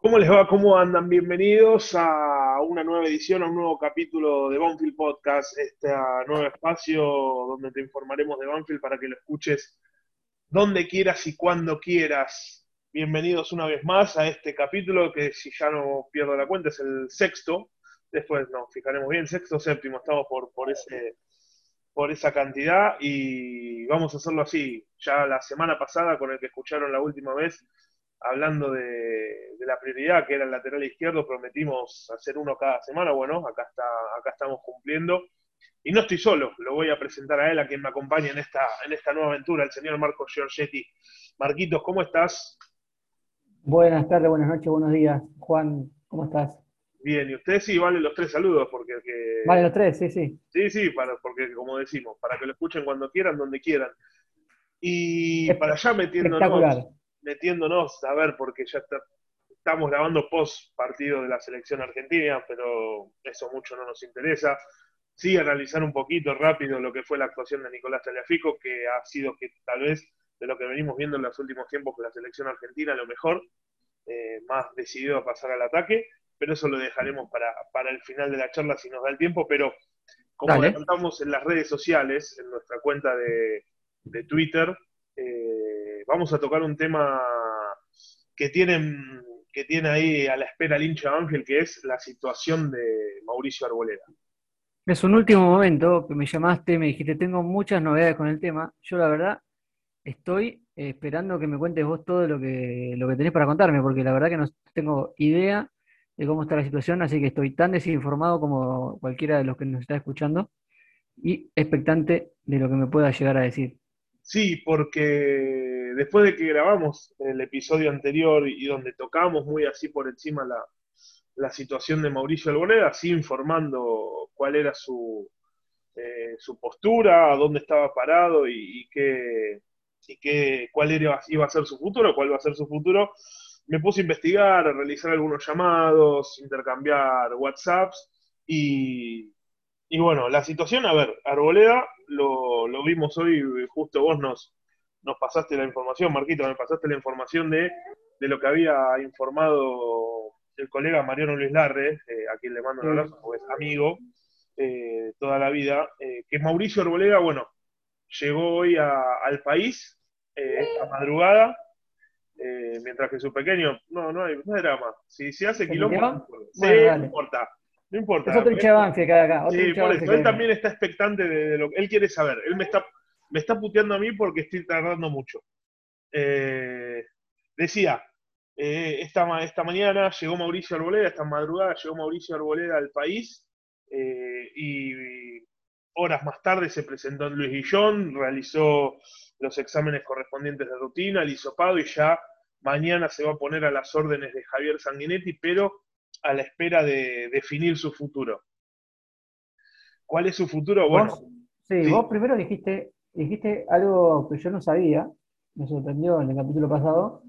¿Cómo les va? ¿Cómo andan? Bienvenidos a una nueva edición, a un nuevo capítulo de Banfield Podcast, este nuevo espacio donde te informaremos de Banfield para que lo escuches donde quieras y cuando quieras. Bienvenidos una vez más a este capítulo que si ya no pierdo la cuenta es el sexto, después nos fijaremos bien, sexto séptimo, estamos por, por, ese, por esa cantidad y vamos a hacerlo así. Ya la semana pasada con el que escucharon la última vez hablando de, la prioridad que era el lateral izquierdo, prometimos hacer uno cada semana. Bueno, acá, está, acá estamos cumpliendo. Y no estoy solo, lo voy a presentar a él, a quien me acompaña en esta, en esta nueva aventura, el señor Marco Giorgetti. Marquitos, ¿cómo estás? Buenas tardes, buenas noches, buenos días. Juan, ¿cómo estás? Bien, y ustedes sí valen los tres saludos, porque... Vale los tres, sí, sí. Sí, sí, para, porque como decimos, para que lo escuchen cuando quieran, donde quieran. Y para allá metiéndonos metiéndonos, a ver, porque ya estamos grabando post partido de la selección argentina, pero eso mucho no nos interesa. Sí, analizar un poquito rápido lo que fue la actuación de Nicolás Taliafico, que ha sido que tal vez de lo que venimos viendo en los últimos tiempos con la selección argentina, lo mejor, eh, más decidido a pasar al ataque, pero eso lo dejaremos para, para el final de la charla si nos da el tiempo, pero como le contamos en las redes sociales, en nuestra cuenta de, de Twitter, eh, vamos a tocar un tema que tienen que tiene ahí a la espera el hincha Ángel, que es la situación de Mauricio Arboleda. Es un último momento que me llamaste, me dijiste, tengo muchas novedades con el tema. Yo la verdad estoy esperando que me cuentes vos todo lo que, lo que tenés para contarme, porque la verdad que no tengo idea de cómo está la situación, así que estoy tan desinformado como cualquiera de los que nos está escuchando y expectante de lo que me pueda llegar a decir. Sí, porque después de que grabamos el episodio anterior y donde tocamos muy así por encima la, situación de Mauricio Alboleda, así informando cuál era su, eh, su postura, dónde estaba parado y, qué, y qué, cuál era, iba a ser su futuro, cuál va a ser su futuro, me puse a investigar, a realizar algunos llamados, intercambiar WhatsApps y, y bueno, la situación, a ver, Arboleda lo, vimos hoy, justo vos nos, nos pasaste la información, Marquito, me pasaste la información de, lo que había informado el colega Mariano Luis Larre, eh, a quien le mando un abrazo, porque es amigo eh, toda la vida, eh, que Mauricio Arboleda, bueno, llegó hoy al país esta madrugada, mientras que su pequeño, no, no hay, no hay drama, si, se hace kilómetros, no importa. No importa. Es otro hincha que hay acá. sí, por eso. Él también está expectante de, lo que él quiere saber. Él me está, me está puteando a mí porque estoy tardando mucho. Eh, decía, eh, esta, esta mañana llegó Mauricio Arboleda, esta madrugada llegó Mauricio Arboleda al país eh, y horas más tarde se presentó en Luis Guillón, realizó los exámenes correspondientes de rutina, el hisopado y ya mañana se va a poner a las órdenes de Javier Sanguinetti, pero a la espera de definir su futuro. ¿Cuál es su futuro? Bueno, sí, vos primero dijiste, dijiste algo que yo no sabía, me sorprendió en el capítulo pasado.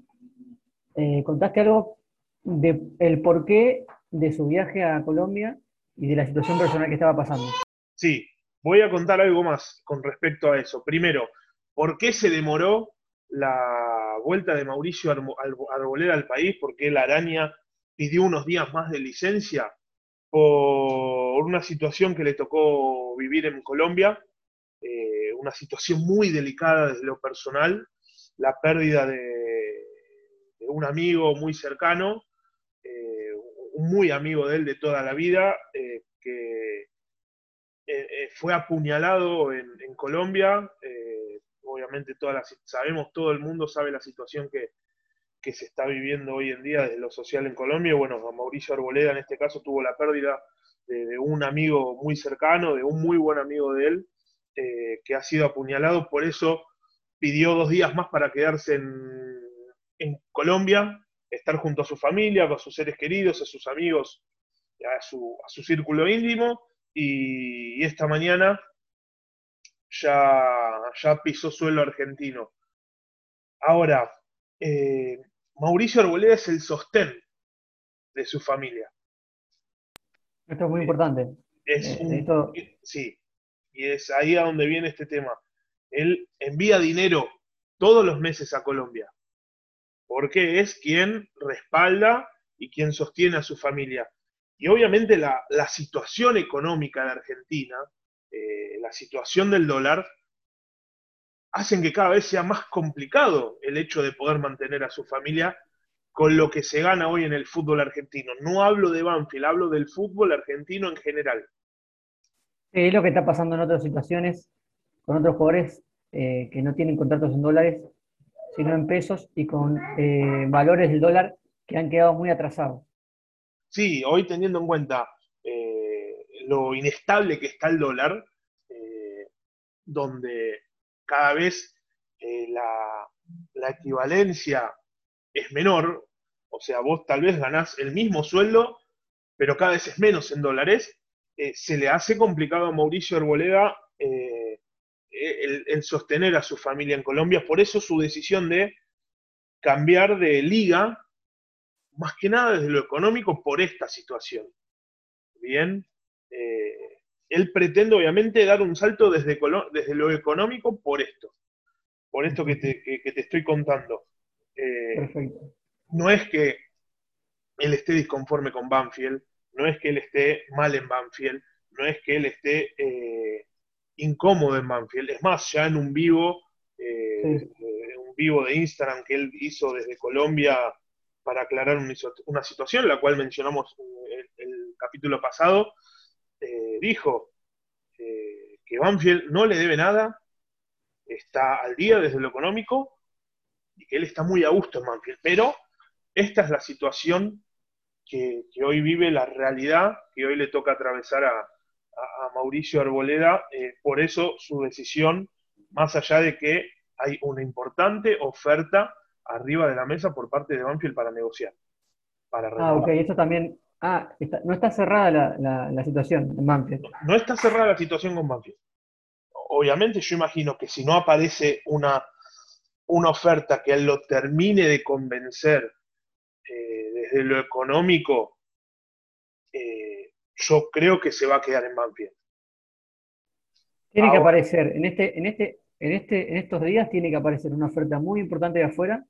Eh, contaste algo de el porqué de su viaje a Colombia y de la situación personal que estaba pasando. Sí, voy a contar algo más con respecto a eso. Primero, ¿por qué se demoró la vuelta de Mauricio Arboleda al país? ¿Por qué la araña pidió unos días más de licencia por una situación que le tocó vivir en Colombia, eh, una situación muy delicada desde lo personal, la pérdida de, un amigo muy cercano, eh, un muy amigo de él de toda la vida, eh, que fue apuñalado en, Colombia. obviamente sabemos, todo el mundo sabe la situación que, que se está viviendo hoy en día desde lo social en Colombia. Bueno, Mauricio Arboleda en este caso tuvo la pérdida de, un amigo muy cercano, de un muy buen amigo de él, eh, que ha sido apuñalado, por eso pidió dos días más para quedarse en, Colombia, estar junto a su familia, con sus seres queridos, a sus amigos, a su, círculo íntimo, y, esta mañana ya, ya pisó suelo argentino. Ahora, eh, Mauricio Arboleda es el sostén de su familia. Esto es muy importante. Es eh, Sí, y es ahí a donde viene este tema. Él envía dinero todos los meses a Colombia, porque es quien respalda y quien sostiene a su familia. Y obviamente la, situación económica de Argentina, eh, la situación del dólar, hacen que cada vez sea más complicado el hecho de poder mantener a su familia con lo que se gana hoy en el fútbol argentino. No hablo de Banfield, hablo del fútbol argentino en general. Es lo que está pasando en otras situaciones con otros jugadores eh, que no tienen contratos en dólares, sino en pesos y con eh, valores del dólar que han quedado muy atrasados. Sí, hoy teniendo en cuenta eh, lo inestable que está el dólar, donde cada vez la, la equivalencia es menor, o sea, vos tal vez ganás el mismo sueldo, pero cada vez es menos en dólares, eh, se le hace complicado a Mauricio Arboleda eh, el, sostener a su familia en Colombia, por eso su decisión de cambiar de liga, más que nada desde lo económico, por esta situación. Bien, eh, él pretende obviamente dar un salto desde, desde, lo económico por esto, por esto que te, que te estoy contando. no es que él esté disconforme con Banfield, no es que él esté mal en Banfield, no es que él esté eh, incómodo en Banfield, es más, ya en un vivo, eh, eh, un vivo de Instagram que él hizo desde Colombia para aclarar una, situación, la cual mencionamos el capítulo pasado, dijo que Banfield no le debe nada, está al día desde lo económico y que él está muy a gusto en Banfield, pero esta es la situación que, hoy vive la realidad que hoy le toca atravesar a, Mauricio Arboleda. Eh, por eso su decisión, más allá de que hay una importante oferta arriba de la mesa por parte de Banfield para negociar. Para ah, ok, eso también. Ah, no está cerrada la, situación en Banfield. No, está cerrada la situación con Banfield. Obviamente, yo imagino que si no aparece una, una oferta que él lo termine de convencer eh, desde lo económico, eh, yo creo que se va a quedar en Banfield. Tiene que aparecer, en este, en este, en este, en estos días tiene que aparecer una oferta muy importante de afuera,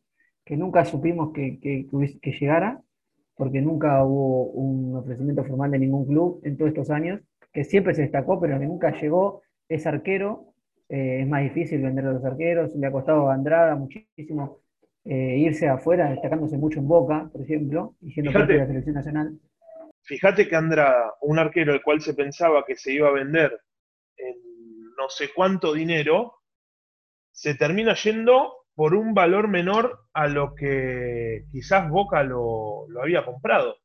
que nunca supimos que, que, llegara, porque nunca hubo un ofrecimiento formal de ningún club en todos estos años, que siempre se destacó, pero nunca llegó, es arquero, eh, es más difícil vender a los arqueros, le ha costado a Andrada muchísimo eh, irse afuera, destacándose mucho en Boca, por ejemplo, y siendo parte de la selección nacional. Fíjate que Andrada, un arquero el cual se pensaba que se iba a vender en no sé cuánto dinero, se termina yendo por un valor menor a lo que quizás Boca lo, había comprado.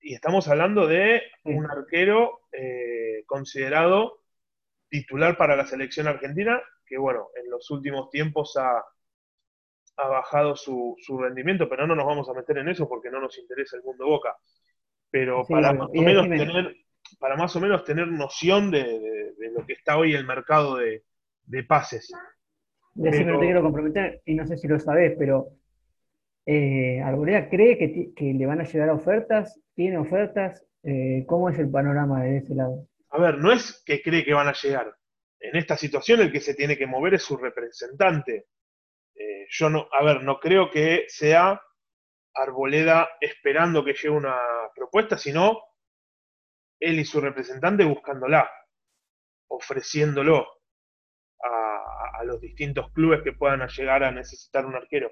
Y estamos hablando de un arquero eh, considerado titular para la selección argentina, que bueno, en los últimos tiempos ha, ha bajado su, rendimiento, pero no nos vamos a meter en eso porque no nos interesa el mundo Boca. Pero para, más o menos tener, para más o menos tener noción de, lo que está hoy el mercado de, pases. No te quiero comprometer, y no sé si lo sabés, pero eh, Arboleda cree que, le van a llegar ofertas, tiene ofertas, eh, ¿cómo es el panorama de ese lado? A ver, no es que cree que van a llegar. En esta situación el que se tiene que mover es su representante. Eh, yo no, a ver, no creo que sea Arboleda esperando que llegue una propuesta, sino él y su representante buscándola, ofreciéndolo a, los distintos clubes que puedan llegar a necesitar un arquero.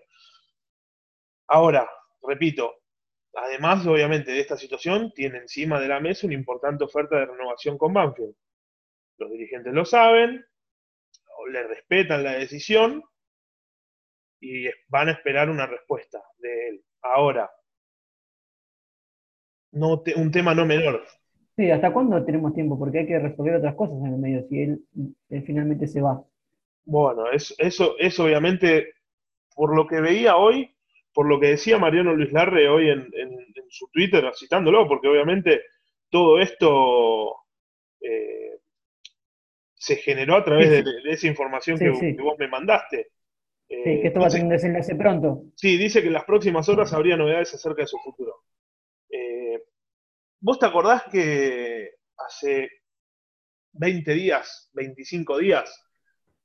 Ahora, repito, además, obviamente, de esta situación, tiene encima de la mesa una importante oferta de renovación con Banfield. Los dirigentes lo saben, le respetan la decisión, y van a esperar una respuesta de él. Ahora, no un tema no menor. Sí, ¿hasta cuándo tenemos tiempo? Porque hay que resolver otras cosas en el medio, si él, finalmente se va. Bueno, eso, eso, obviamente, por lo que veía hoy, por lo que decía Mariano Luis Larre hoy en, su Twitter, citándolo, porque obviamente todo esto eh, se generó a través De, esa información que, vos me mandaste. Sí, que esto va a tener un desenlace pronto. Sí, dice que en las próximas horas habría novedades acerca de su futuro. Eh, ¿Vos te acordás que hace 20 días, 25 días,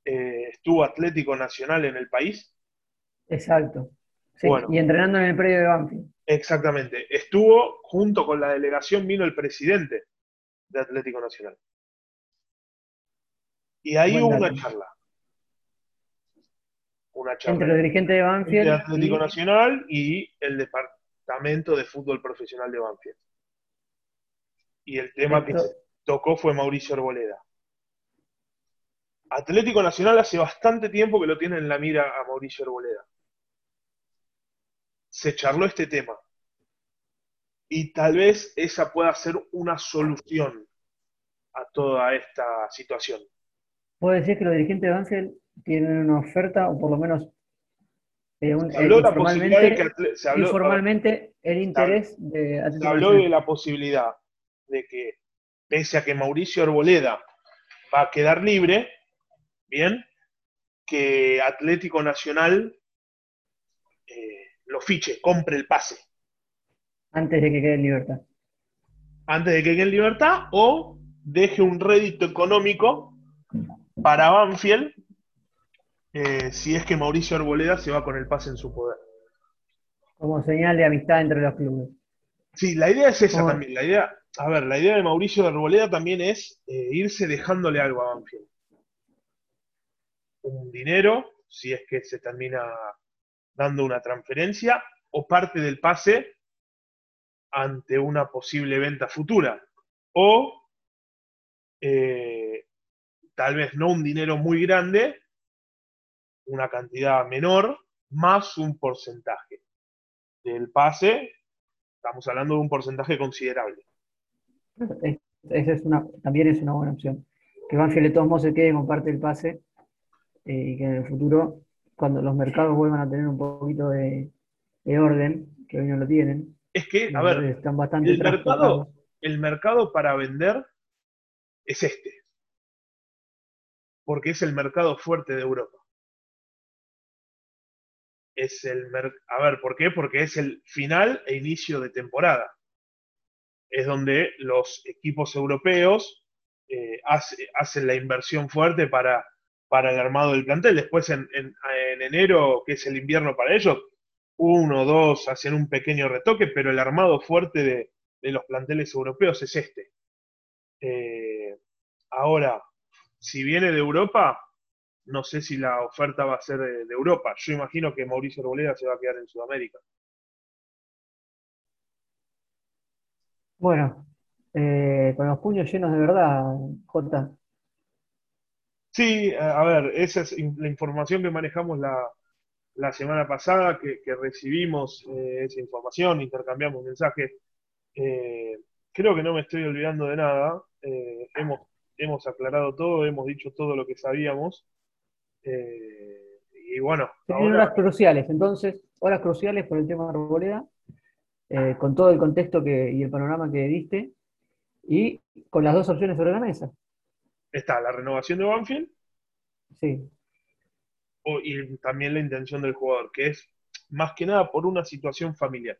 eh, estuvo Atlético Nacional en el país? Exacto. Sí, y entrenando en el predio de Banfield. Exactamente. Estuvo junto con la delegación, vino el presidente de Atlético Nacional. Y ahí hubo una charla. Una charla. Entre los dirigentes de Banfield. De Atlético Nacional y el departamento de fútbol profesional de Banfield. Y el tema que se tocó fue Mauricio Arboleda. Atlético Nacional hace bastante tiempo que lo tiene en la mira a Mauricio Arboleda. Se charló este tema. Y tal vez esa pueda ser una solución a toda esta situación. ¿Puede decir que los dirigentes de Banfield tienen una oferta, o por lo menos eh, se habló la posibilidad de que se habló, informalmente el interés de Se habló de la posibilidad de que, pese a que Mauricio Arboleda va a quedar libre, bien, que Atlético Nacional eh, lo fiche, compre el pase. Antes de que quede en libertad. Antes de que quede en libertad o deje un rédito económico para Banfield eh, si es que Mauricio Arboleda se va con el pase en su poder. Como señal de amistad entre los clubes. Sí, la idea es esa también. La idea, a ver, la idea de Mauricio Arboleda también es eh, irse dejándole algo a Banfield. Un dinero, si es que se termina dando una transferencia, o parte del pase ante una posible venta futura. O eh, tal vez no un dinero muy grande, una cantidad menor, más un porcentaje del pase, estamos hablando de un porcentaje considerable. Esa es una, también es una buena opción. Que Banfield de todos modos se quede con parte del pase eh, y que en el futuro, cuando los mercados vuelvan a tener un poquito de, orden, que hoy no lo tienen. Es que, a ver, están bastante el, mercado, el mercado para vender es este. Porque es el mercado fuerte de Europa. Es el a ver, ¿por qué? Porque es el final e inicio de temporada. Es donde los equipos europeos eh, hacen la inversión fuerte para, para el armado del plantel. Después en, enero, que es el invierno para ellos, uno o dos hacen un pequeño retoque, pero el armado fuerte de, de los planteles europeos es este. Eh, ahora, si viene de Europa, no sé si la oferta va a ser de, Europa. Yo imagino que Mauricio Arboleda se va a quedar en Sudamérica. Bueno, eh, con los puños llenos de verdad, Jota. Sí, a ver, esa es la información que manejamos la, semana pasada, que, recibimos eh, esa información, intercambiamos mensajes. creo que no me estoy olvidando de nada. hemos hemos aclarado todo, hemos dicho todo lo que sabíamos. Eh, y bueno. horas cruciales, entonces, horas cruciales por el tema de Arboleda, eh, con todo el contexto que, y el panorama que diste, y con las dos opciones sobre la mesa. Está la renovación de Banfield. Sí. y también la intención del jugador, que es más que nada por una situación familiar.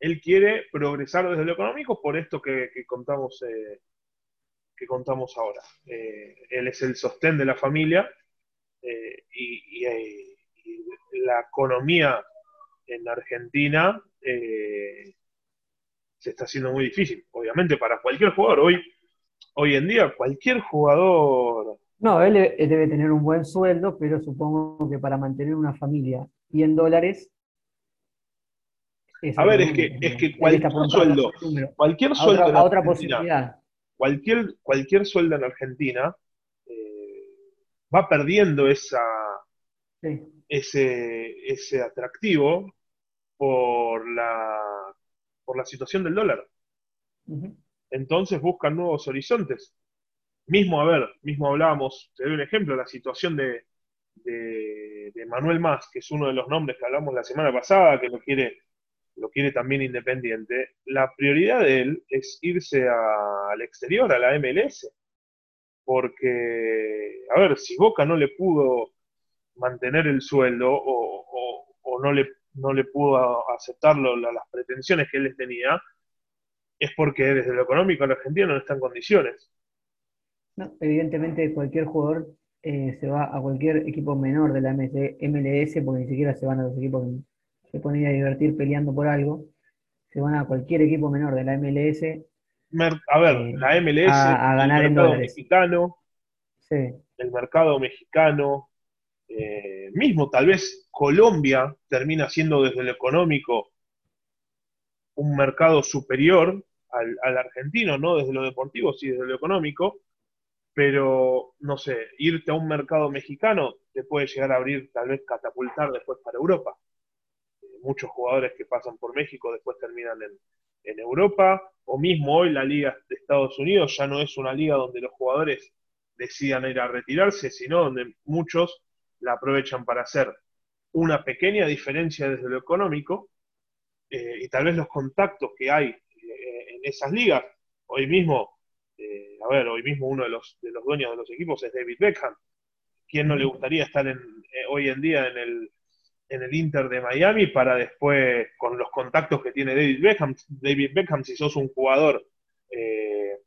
Él quiere progresar desde lo económico por esto que, contamos eh, que contamos ahora. Eh, él es el sostén de la familia eh, y, la economía en Argentina se está haciendo muy difícil, obviamente para cualquier jugador. Hoy, hoy en día, cualquier jugador... No, él debe tener un buen sueldo, pero supongo que para mantener una familia y en dólares a ver, es que, es que cualquier sueldo, cualquier sueldo a otra, posibilidad. Cualquier, cualquier sueldo en Argentina eh, va perdiendo esa, ese, ese atractivo por la, por la situación del dólar. Entonces buscan nuevos horizontes. Mismo, a ver, mismo hablábamos, te doy un ejemplo, la situación de, de, Manuel Más, que es uno de los nombres que hablamos la semana pasada, que lo quiere lo quiere también Independiente, la prioridad de él es irse al exterior, a la MLS. Porque, a ver, si Boca no le pudo mantener el sueldo o, no, le, no le pudo aceptar las pretensiones que él les tenía, es porque desde lo económico en Argentina no está en condiciones. evidentemente cualquier jugador eh, se va a cualquier equipo menor de la MLS, porque ni siquiera se van a los equipos que se ponen a divertir peleando por algo, se van a cualquier equipo menor de la MLS. a ver, eh, la MLS, a, ganar el mercado mexicano, sí. el mercado mexicano, eh, mismo tal vez Colombia termina siendo desde lo económico un mercado superior al, al argentino, no desde lo deportivo, sí desde lo económico, pero no sé, irte a un mercado mexicano te puede llegar a abrir, tal vez catapultar después para Europa. Eh, muchos jugadores que pasan por México después terminan en, Europa, o mismo hoy la Liga de Estados Unidos ya no es una liga donde los jugadores decidan ir a retirarse, sino donde muchos la aprovechan para hacer una pequeña diferencia desde lo económico eh, y tal vez los contactos que hay en esas ligas. Hoy mismo eh, a ver, hoy mismo uno de los, de los dueños de los equipos es David Beckham. ¿Quién no le gustaría estar en, eh, hoy en día en el, en el Inter de Miami para después, con los contactos que tiene David Beckham, David Beckham, si sos un jugador, eh,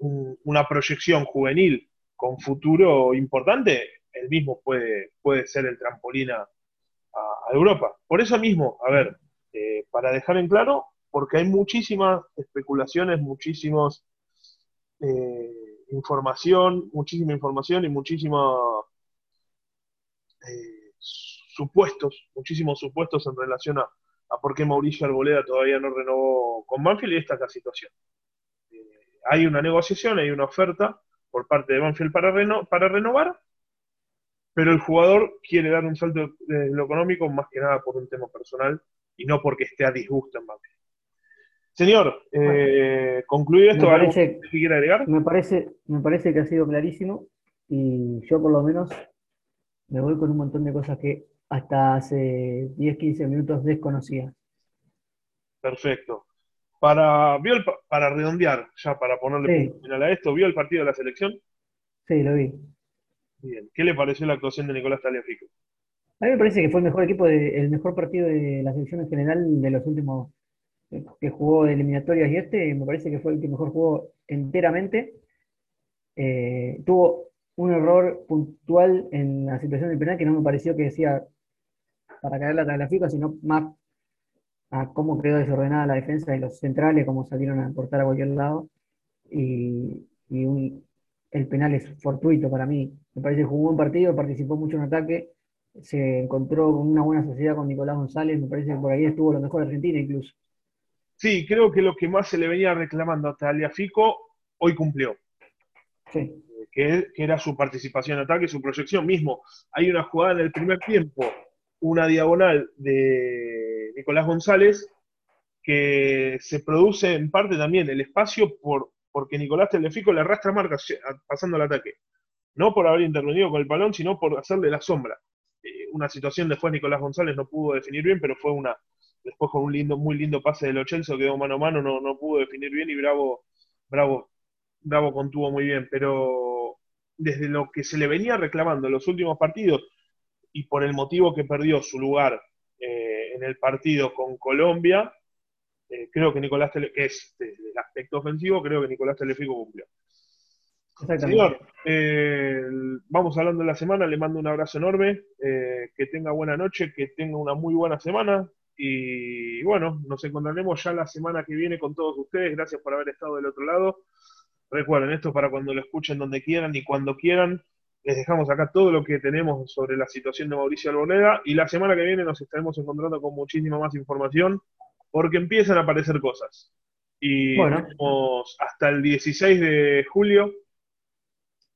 una proyección juvenil con futuro importante, él mismo puede, puede ser el trampolín a, Europa. Por eso mismo, a ver, para dejar en claro, porque hay muchísimas especulaciones, muchísimos eh, información, muchísima información y muchísimos eh, supuestos, muchísimos supuestos en relación a, por qué Mauricio Arboleda todavía no renovó con Banfield y esta es la situación. Eh, hay una negociación, hay una oferta por parte de Banfield para, renovar, pero el jugador quiere dar un salto de lo económico más que nada por un tema personal y no porque esté a disgusto en Banfield. Señor, eh, concluido esto, ¿algo que quiera agregar? Me parece, me parece que ha sido clarísimo y yo por lo menos me voy con un montón de cosas que hasta hace 10, 15 minutos desconocía. Perfecto. Para, para redondear, ya para ponerle punto final a esto, ¿vio el partido de la selección? Sí, lo vi. Bien. ¿Qué le pareció la actuación de Nicolás Taliafico? A mí me parece que fue el mejor equipo, el mejor partido de la selección en general de los últimos que jugó de eliminatorias y este, me parece que fue el que mejor jugó enteramente. Eh, tuvo un error puntual en la situación del penal que no me pareció que decía para caer la fija, sino más a cómo quedó desordenada la defensa de los centrales, cómo salieron a cortar a cualquier lado. Y, el penal es fortuito para mí. Me parece que jugó un partido, participó mucho en ataque, se encontró con una buena sociedad con Nicolás González, me parece que por ahí estuvo lo mejor de Argentina incluso. Sí, creo que lo que más se le venía reclamando a Taliafico hoy cumplió. Sí. Que, era su participación en ataque, su proyección mismo. Hay una jugada en el primer tiempo, una diagonal de Nicolás González, que se produce en parte también el espacio por, porque Nicolás Taliafico le arrastra marcas pasando el ataque. No por haber intervenido con el balón, sino por hacerle la sombra. Eh, una situación después Nicolás González no pudo definir bien, pero fue una, después con un lindo, muy lindo pase de Lo quedó mano a mano, no, no pudo definir bien y Bravo, Bravo, Bravo contuvo muy bien, pero desde lo que se le venía reclamando en los últimos partidos y por el motivo que perdió su lugar eh, en el partido con Colombia, eh, creo que Nicolás Tele, que es desde el aspecto ofensivo, creo que Nicolás Telefico cumplió. Señor, eh, vamos hablando de la semana, le mando un abrazo enorme, que tenga buena noche, que tenga una muy buena semana, y bueno, nos encontraremos ya la semana que viene con todos ustedes. Gracias por haber estado del otro lado. Recuerden, esto para cuando lo escuchen donde quieran y cuando quieran. Les dejamos acá todo lo que tenemos sobre la situación de Mauricio Alboneda y la semana que viene nos estaremos encontrando con muchísima más información porque empiezan a aparecer cosas. Y bueno. hasta el 16 de julio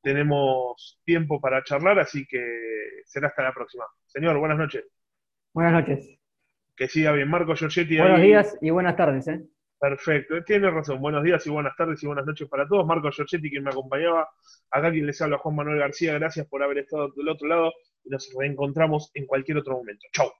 tenemos tiempo para charlar, así que será hasta la próxima. Señor, buenas noches. Buenas noches. Que siga bien. Marco Giorgetti. Buenos días y buenas tardes. ¿eh? Perfecto, tiene razón. Buenos días y buenas tardes y buenas noches para todos. Marco Giorgetti, quien me acompañaba. Acá quien les habla, Juan Manuel García. Gracias por haber estado del otro lado y nos reencontramos en cualquier otro momento. Chau.